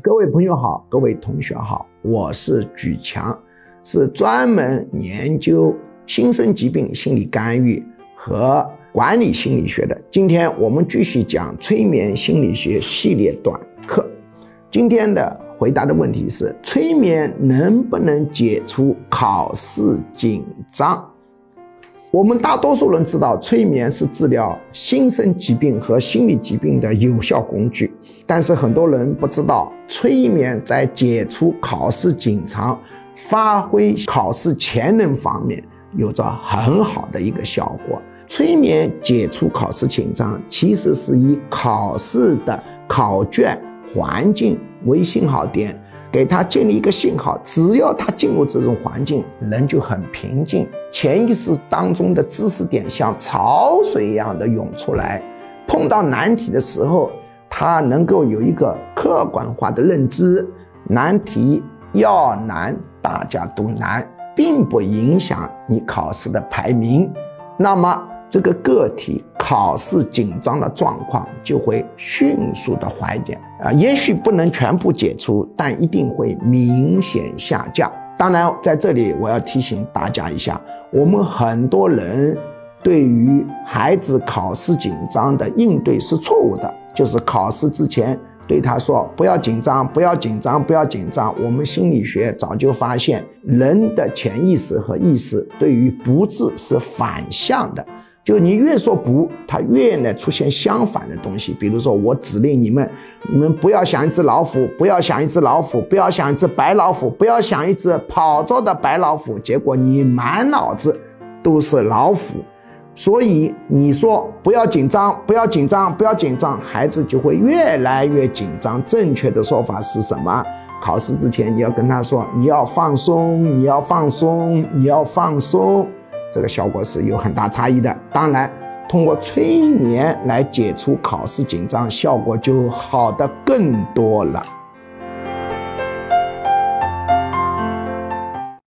各位朋友好，各位同学好，我是举强，是专门研究新生疾病心理干预和管理心理学的。今天我们继续讲催眠心理学系列短课。今天的回答的问题是：催眠能不能解除考试紧张？我们大多数人知道，催眠是治疗心身疾病和心理疾病的有效工具，但是很多人不知道，催眠在解除考试紧张、发挥考试潜能方面有着很好的一个效果。催眠解除考试紧张，其实是以考试的考卷环境为信号点。给他建立一个信号，只要他进入这种环境，人就很平静，潜意识当中的知识点像潮水一样的涌出来。碰到难题的时候，他能够有一个客观化的认知，难题要难，大家都难，并不影响你考试的排名。那么。这个个体考试紧张的状况就会迅速的缓解啊，也许不能全部解除，但一定会明显下降。当然，在这里我要提醒大家一下，我们很多人对于孩子考试紧张的应对是错误的，就是考试之前对他说不要紧张，不要紧张，不要紧张。我们心理学早就发现，人的潜意识和意识对于不治是反向的。就你越说不，它越呢出现相反的东西。比如说，我指令你们，你们不要想一只老虎，不要想一只老虎，不要想一只白老虎，不要想一只跑着的白老虎。结果你满脑子都是老虎，所以你说不要紧张，不要紧张，不要紧张，孩子就会越来越紧张。正确的说法是什么？考试之前你要跟他说，你要放松，你要放松，你要放松。这个效果是有很大差异的。当然，通过催眠来解除考试紧张，效果就好的更多了。